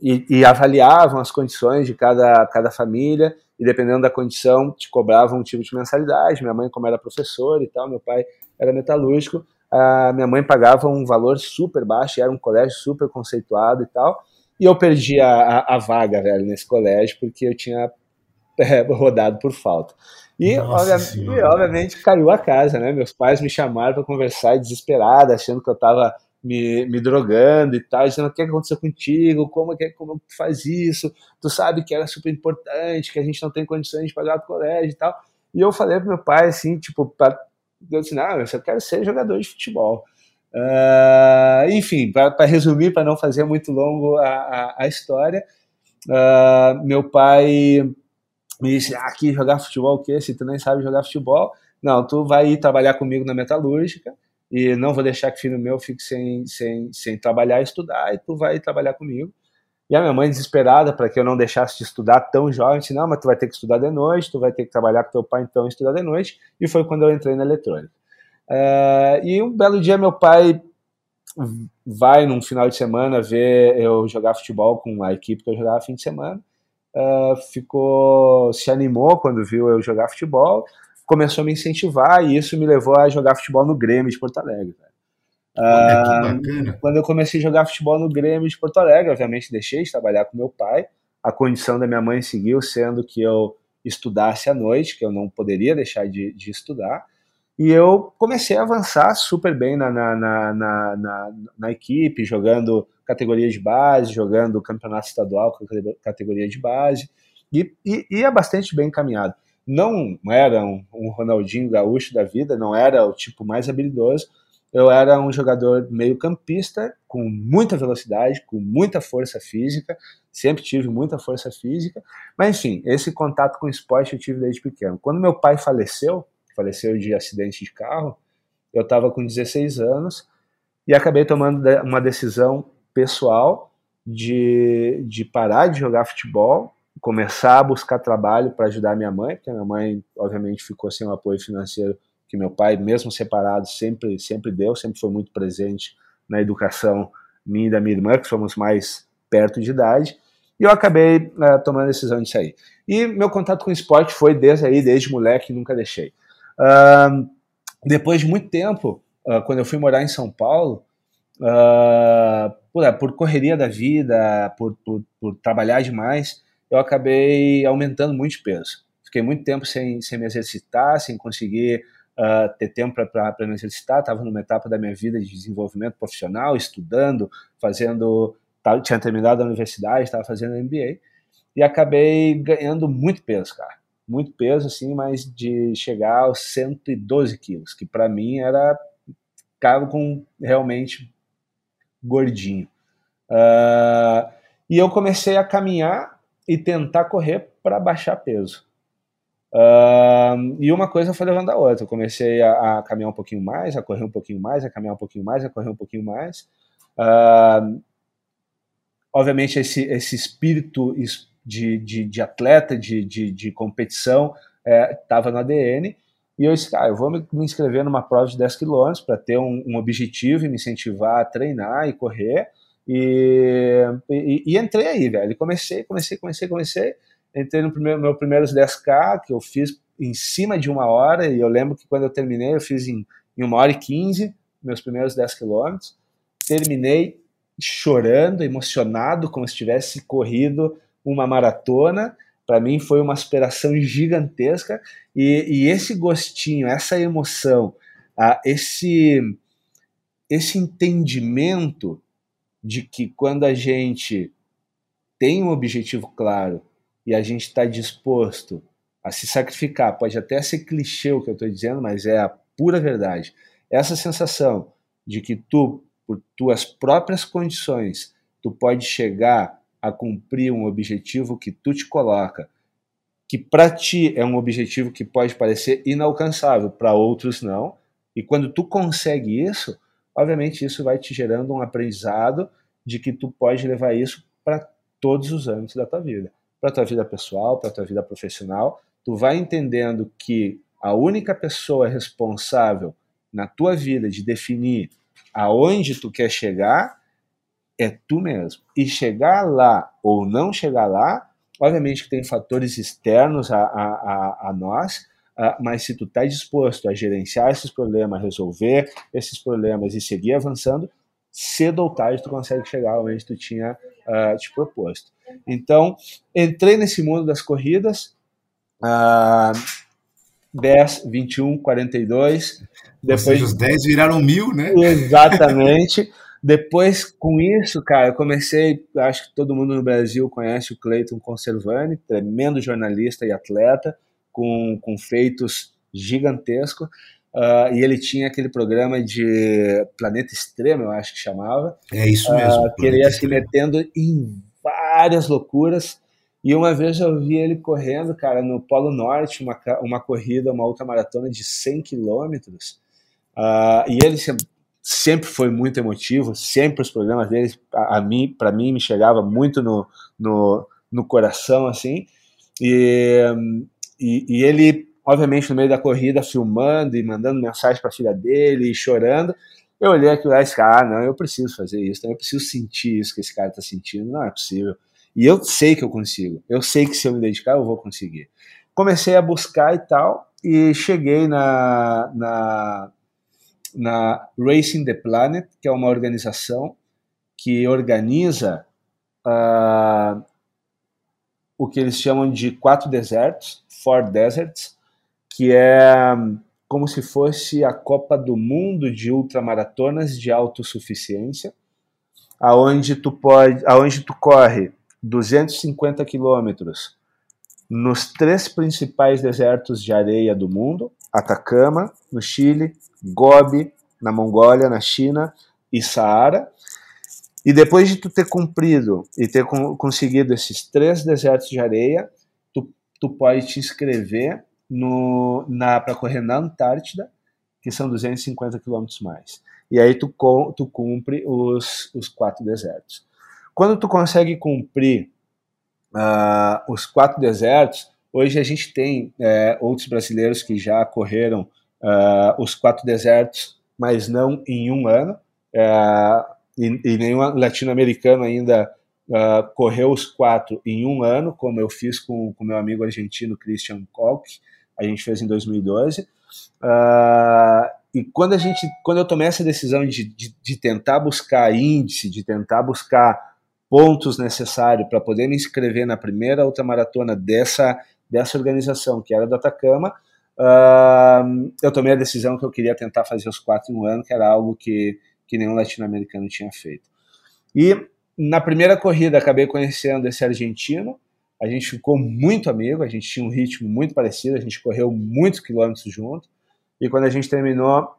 e, e, avaliavam as condições de cada, cada família e dependendo da condição te cobravam um tipo de mensalidade. Minha mãe, como era professora e tal, meu pai era metalúrgico, a minha mãe pagava um valor super baixo, era um colégio super conceituado e tal, e eu perdi a, a, a vaga, velho, nesse colégio, porque eu tinha *laughs* é, rodado por falta. E, obviamente, e, obviamente, caiu a casa, né? Meus pais me chamaram para conversar desesperada, achando que eu estava me, me drogando e tal, dizendo o que aconteceu contigo, como que como tu faz isso, tu sabe que era super importante, que a gente não tem condições de pagar o colégio e tal. E eu falei pro meu pai, assim, tipo, pra, eu disse, não, eu só quero ser jogador de futebol. Uh, enfim, para resumir, para não fazer muito longo a, a, a história, uh, meu pai me disse, ah, aqui jogar futebol o quê? Se tu nem sabe jogar futebol, não, tu vai ir trabalhar comigo na metalúrgica e não vou deixar que filho meu fique sem, sem, sem trabalhar e estudar, e tu vai trabalhar comigo. E a minha mãe, desesperada para que eu não deixasse de estudar tão jovem, disse: Não, mas tu vai ter que estudar de noite, tu vai ter que trabalhar com teu pai então e estudar de noite. E foi quando eu entrei na eletrônica. Uh, e um belo dia, meu pai vai num final de semana ver eu jogar futebol com a equipe que eu jogava fim de semana. Uh, ficou se animou quando viu eu jogar futebol começou a me incentivar e isso me levou a jogar futebol no Grêmio de Porto Alegre. Olha, uh, quando eu comecei a jogar futebol no Grêmio de Porto Alegre, obviamente deixei de trabalhar com meu pai. A condição da minha mãe seguiu sendo que eu estudasse à noite, que eu não poderia deixar de, de estudar. E eu comecei a avançar super bem na, na, na, na, na equipe, jogando categoria de base, jogando campeonato estadual com categoria de base, e, e ia bastante bem encaminhado não era um, um Ronaldinho gaúcho da vida, não era o tipo mais habilidoso, eu era um jogador meio campista, com muita velocidade, com muita força física, sempre tive muita força física, mas enfim, esse contato com o esporte eu tive desde pequeno. Quando meu pai faleceu, faleceu de acidente de carro, eu estava com 16 anos e acabei tomando uma decisão pessoal de, de parar de jogar futebol começar a buscar trabalho para ajudar minha mãe, porque minha mãe, obviamente, ficou sem o apoio financeiro que meu pai, mesmo separado, sempre, sempre deu, sempre foi muito presente na educação minha e da minha irmã, que somos mais perto de idade, e eu acabei uh, tomando a decisão de sair. E meu contato com o esporte foi desde aí, desde moleque, nunca deixei. Uh, depois de muito tempo, uh, quando eu fui morar em São Paulo, por, por, correria da vida, por, por, por trabalhar demais, eu acabei aumentando muito de peso. Fiquei muito tempo sem, sem me exercitar, sem conseguir uh, ter tempo para me exercitar. Estava numa etapa da minha vida de desenvolvimento profissional, estudando, fazendo. Tava, tinha terminado a universidade, estava fazendo MBA. E acabei ganhando muito peso, cara. Muito peso, assim, mas de chegar aos 112 quilos, que para mim era. ficava com realmente gordinho. Uh, e eu comecei a caminhar e tentar correr para baixar peso. Uh, e uma coisa foi levando a outra. Eu comecei a, a, caminhar um pouquinho mais, a correr um pouquinho mais, a caminhar um pouquinho mais, a correr um pouquinho mais. Uh, obviamente, esse, esse espírito de, de, de atleta, de, de, de competição, estava é, no ADN. E eu disse, ah, eu vou me, me inscrever numa prova de 10 quilômetros para ter um, um objetivo e me incentivar a treinar e correr. E, e, e, entrei aí, velho. Comecei, comecei, comecei, comecei. Entrei no primeiro, meu primeiros 10K, que eu fiz em cima de uma hora, e eu lembro que quando eu terminei, eu fiz em, em uma hora e quinze, meus primeiros 10 quilômetros. Terminei chorando, emocionado, como se tivesse corrido uma maratona. Para mim foi uma aspiração gigantesca, e, e esse gostinho, essa emoção, ah, esse, esse entendimento de que quando a gente tem um objetivo claro e a gente está disposto a se sacrificar, pode até ser clichê o que eu estou dizendo, mas é a pura verdade. Essa sensação de que tu, por tuas próprias condições, tu pode chegar a cumprir um objetivo que tu te coloca, que para ti é um objetivo que pode parecer inalcançável, para outros não. E quando tu consegue isso, obviamente isso vai te gerando um aprendizado de que tu pode levar isso para todos os âmbitos da tua vida, para tua vida pessoal, para tua vida profissional. Tu vai entendendo que a única pessoa responsável na tua vida de definir aonde tu quer chegar é tu mesmo. E chegar lá ou não chegar lá, obviamente que tem fatores externos a, a, a, a nós, mas se tu está disposto a gerenciar esses problemas, resolver esses problemas e seguir avançando, cedo ou tarde tu consegue chegar onde tu tinha uh, te proposto. Então, entrei nesse mundo das corridas, uh, 10, 21, 42. Depois, Ou seja, os 10 viraram mil, né? Exatamente. *laughs* Depois, com isso, cara, eu comecei. Acho que todo mundo no Brasil conhece o Cleiton Conservani, tremendo jornalista e atleta, com, com feitos gigantescos. Uh, e ele tinha aquele programa de Planeta Extremo, eu acho que chamava. É isso mesmo. Uh, que ele ia se metendo em várias loucuras. E uma vez eu vi ele correndo, cara, no Polo Norte, uma, uma corrida, uma outra maratona de 100 quilômetros. Uh, e ele sempre foi muito emotivo, sempre os programas dele, a, a mim, para mim, me chegava muito no, no, no coração, assim. E, e, e, ele, obviamente, no meio da corrida, filmando e mandando mensagem para a filha dele e chorando. Eu olhei aquilo lá e disse, ah, não, eu preciso fazer isso, eu preciso sentir isso que esse cara está sentindo, não é possível. E eu sei que eu consigo. Eu sei que se eu me dedicar, eu vou conseguir. Comecei a buscar e tal, e cheguei na, na, na Racing the Planet, que é uma organização que organiza uh, o que eles chamam de quatro desertos, Four Deserts, que é como se fosse a Copa do Mundo de ultramaratonas de autossuficiência, aonde tu pode, aonde tu corre 250 quilômetros nos três principais desertos de areia do mundo: Atacama, no Chile, Gobi, na Mongólia, na China e Saara. E depois de tu ter cumprido e ter conseguido esses três desertos de areia, tu, tu pode te inscrever para correr na Antártida, que são 250 quilômetros mais. E aí tu, tu cumpre os, os quatro desertos. Quando tu consegue cumprir uh, os quatro desertos, hoje a gente tem é, outros brasileiros que já correram uh, os quatro desertos, mas não em um ano, uh, e, e nenhum latino-americano ainda uh, correu os quatro em um ano, como eu fiz com o meu amigo argentino Christian Koch, a gente fez em 2012. e quando a gente, quando eu tomei essa decisão de, de, de tentar buscar índice, de tentar buscar pontos necessários para poder me inscrever na primeira ultramaratona dessa, dessa organização, que era do Atacama, uh, eu tomei a decisão que eu queria tentar fazer os quatro em um ano, que era algo que, que nenhum latino-americano tinha feito. E na primeira corrida acabei conhecendo esse argentino, a gente ficou muito amigo, a gente tinha um ritmo muito parecido, a gente correu muitos quilômetros junto, e quando a gente terminou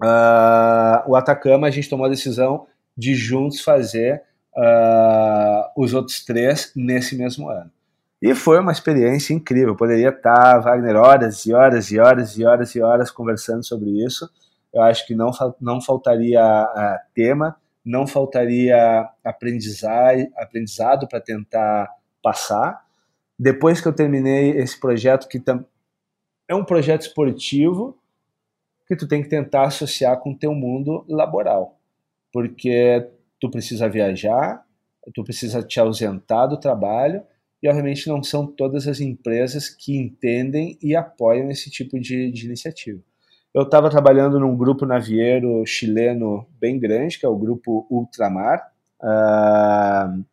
uh, o Atacama, a gente tomou a decisão de juntos fazer uh, os outros três nesse mesmo ano. E foi uma experiência incrível. Eu poderia estar, Wagner, horas e horas e horas e horas e horas conversando sobre isso. Eu acho que não, não faltaria tema, não faltaria aprendizado para tentar passar. Depois que eu terminei esse projeto, que é um projeto esportivo, que tu tem que tentar associar com o teu mundo laboral. Porque tu precisa viajar, tu precisa te ausentar do trabalho, e obviamente não são todas as empresas que entendem e apoiam esse tipo de, de iniciativa. Eu estava trabalhando num grupo navieiro chileno bem grande, que é o grupo Ultramar, uh,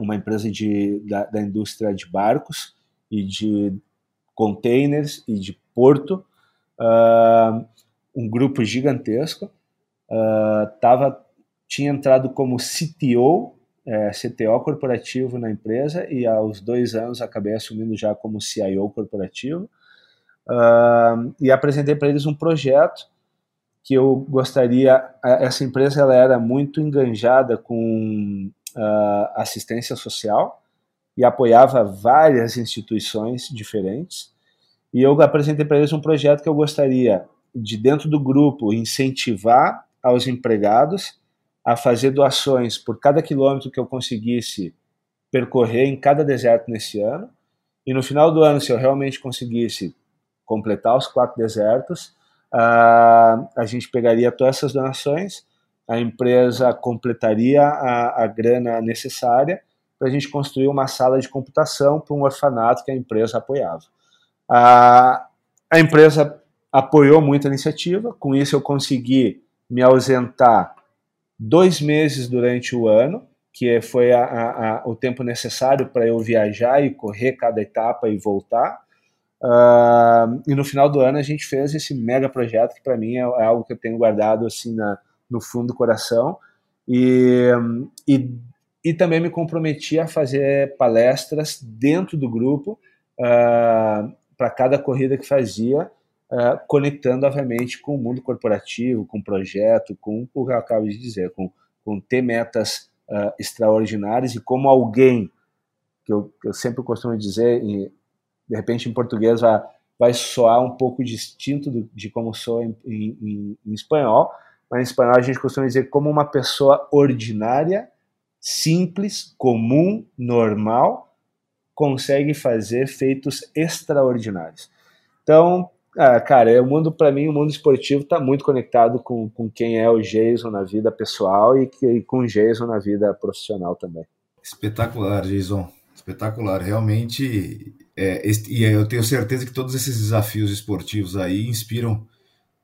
uma empresa de, da, da, indústria de barcos e de containers e de porto, uh, um grupo gigantesco. Estava tinha entrado como CTO, é, CTO corporativo na empresa e aos dois anos acabei assumindo já como CIO corporativo uh, e apresentei para eles um projeto que eu gostaria. Essa empresa ela era muito enganjada com uh, assistência social e apoiava várias instituições diferentes. E eu apresentei para eles um projeto que eu gostaria de dentro do grupo incentivar aos empregados a fazer doações por cada quilômetro que eu conseguisse percorrer em cada deserto nesse ano. E no final do ano, se eu realmente conseguisse completar os quatro desertos, uh, a gente pegaria todas essas donações, a empresa completaria a, a grana necessária para a gente construir uma sala de computação para um orfanato que a empresa apoiava. A, a empresa apoiou muito a iniciativa, com isso eu consegui me ausentar dois meses durante o ano, que foi a, a, o tempo necessário para eu viajar e correr cada etapa e voltar. Uh, e no final do ano a gente fez esse mega projeto que para mim é, é, algo que eu tenho guardado assim na, no fundo do coração. E, e, e também me comprometi a fazer palestras dentro do grupo uh, para cada corrida que fazia uh, conectando obviamente com o mundo corporativo, com o projeto, com o que eu acabo de dizer, com, com ter metas extraordinárias e como alguém que eu, eu sempre costumo dizer de repente em português vai, vai soar um pouco distinto do, de como soa em, em, em, espanhol, mas em espanhol a gente costuma dizer como uma pessoa ordinária, simples, comum, normal, consegue fazer feitos extraordinários. Então, ah, cara, o mundo, para mim, o mundo esportivo está muito conectado com, com quem é o Jason na vida pessoal e, e com o Jason na vida profissional também. Espetacular, Jason. Espetacular. Realmente é, e eu tenho certeza que todos esses desafios esportivos aí inspiram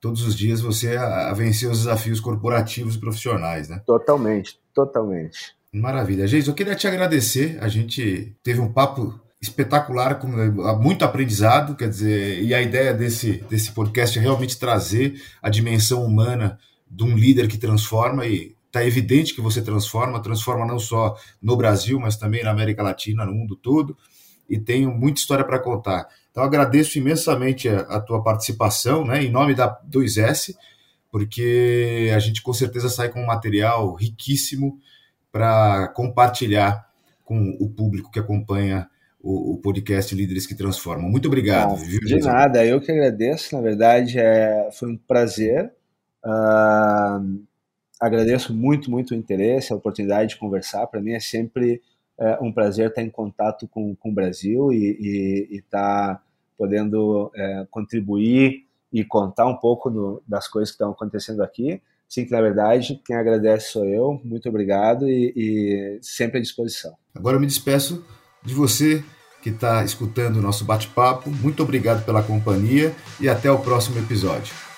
todos os dias você a, a vencer os desafios corporativos e profissionais, né? Totalmente, totalmente. Maravilha. Geis, eu queria te agradecer. A gente teve um papo espetacular, com muito aprendizado, quer dizer, e a ideia desse, desse podcast é realmente trazer a dimensão humana de um líder que transforma e está evidente que você transforma, transforma não só no Brasil, mas também na América Latina, no mundo todo e tenho muita história para contar. Então agradeço imensamente a, a, tua participação, né, em nome da 2S, porque a gente com certeza sai com um material riquíssimo para compartilhar com o público que acompanha o, o, podcast Líderes que Transformam. Muito obrigado. Ah, viu, de nada, eu que agradeço. Na verdade, é, foi um prazer. Uh, agradeço muito, muito o interesse, a oportunidade de conversar. Para mim é sempre é um prazer estar em contato com, com o Brasil e estar tá podendo é, contribuir e contar um pouco das coisas que estão acontecendo aqui. Sim, que na verdade quem agradece sou eu. Muito obrigado e, e sempre à disposição. Agora eu me despeço de você que está escutando o nosso bate-papo. Muito obrigado pela companhia e até o próximo episódio.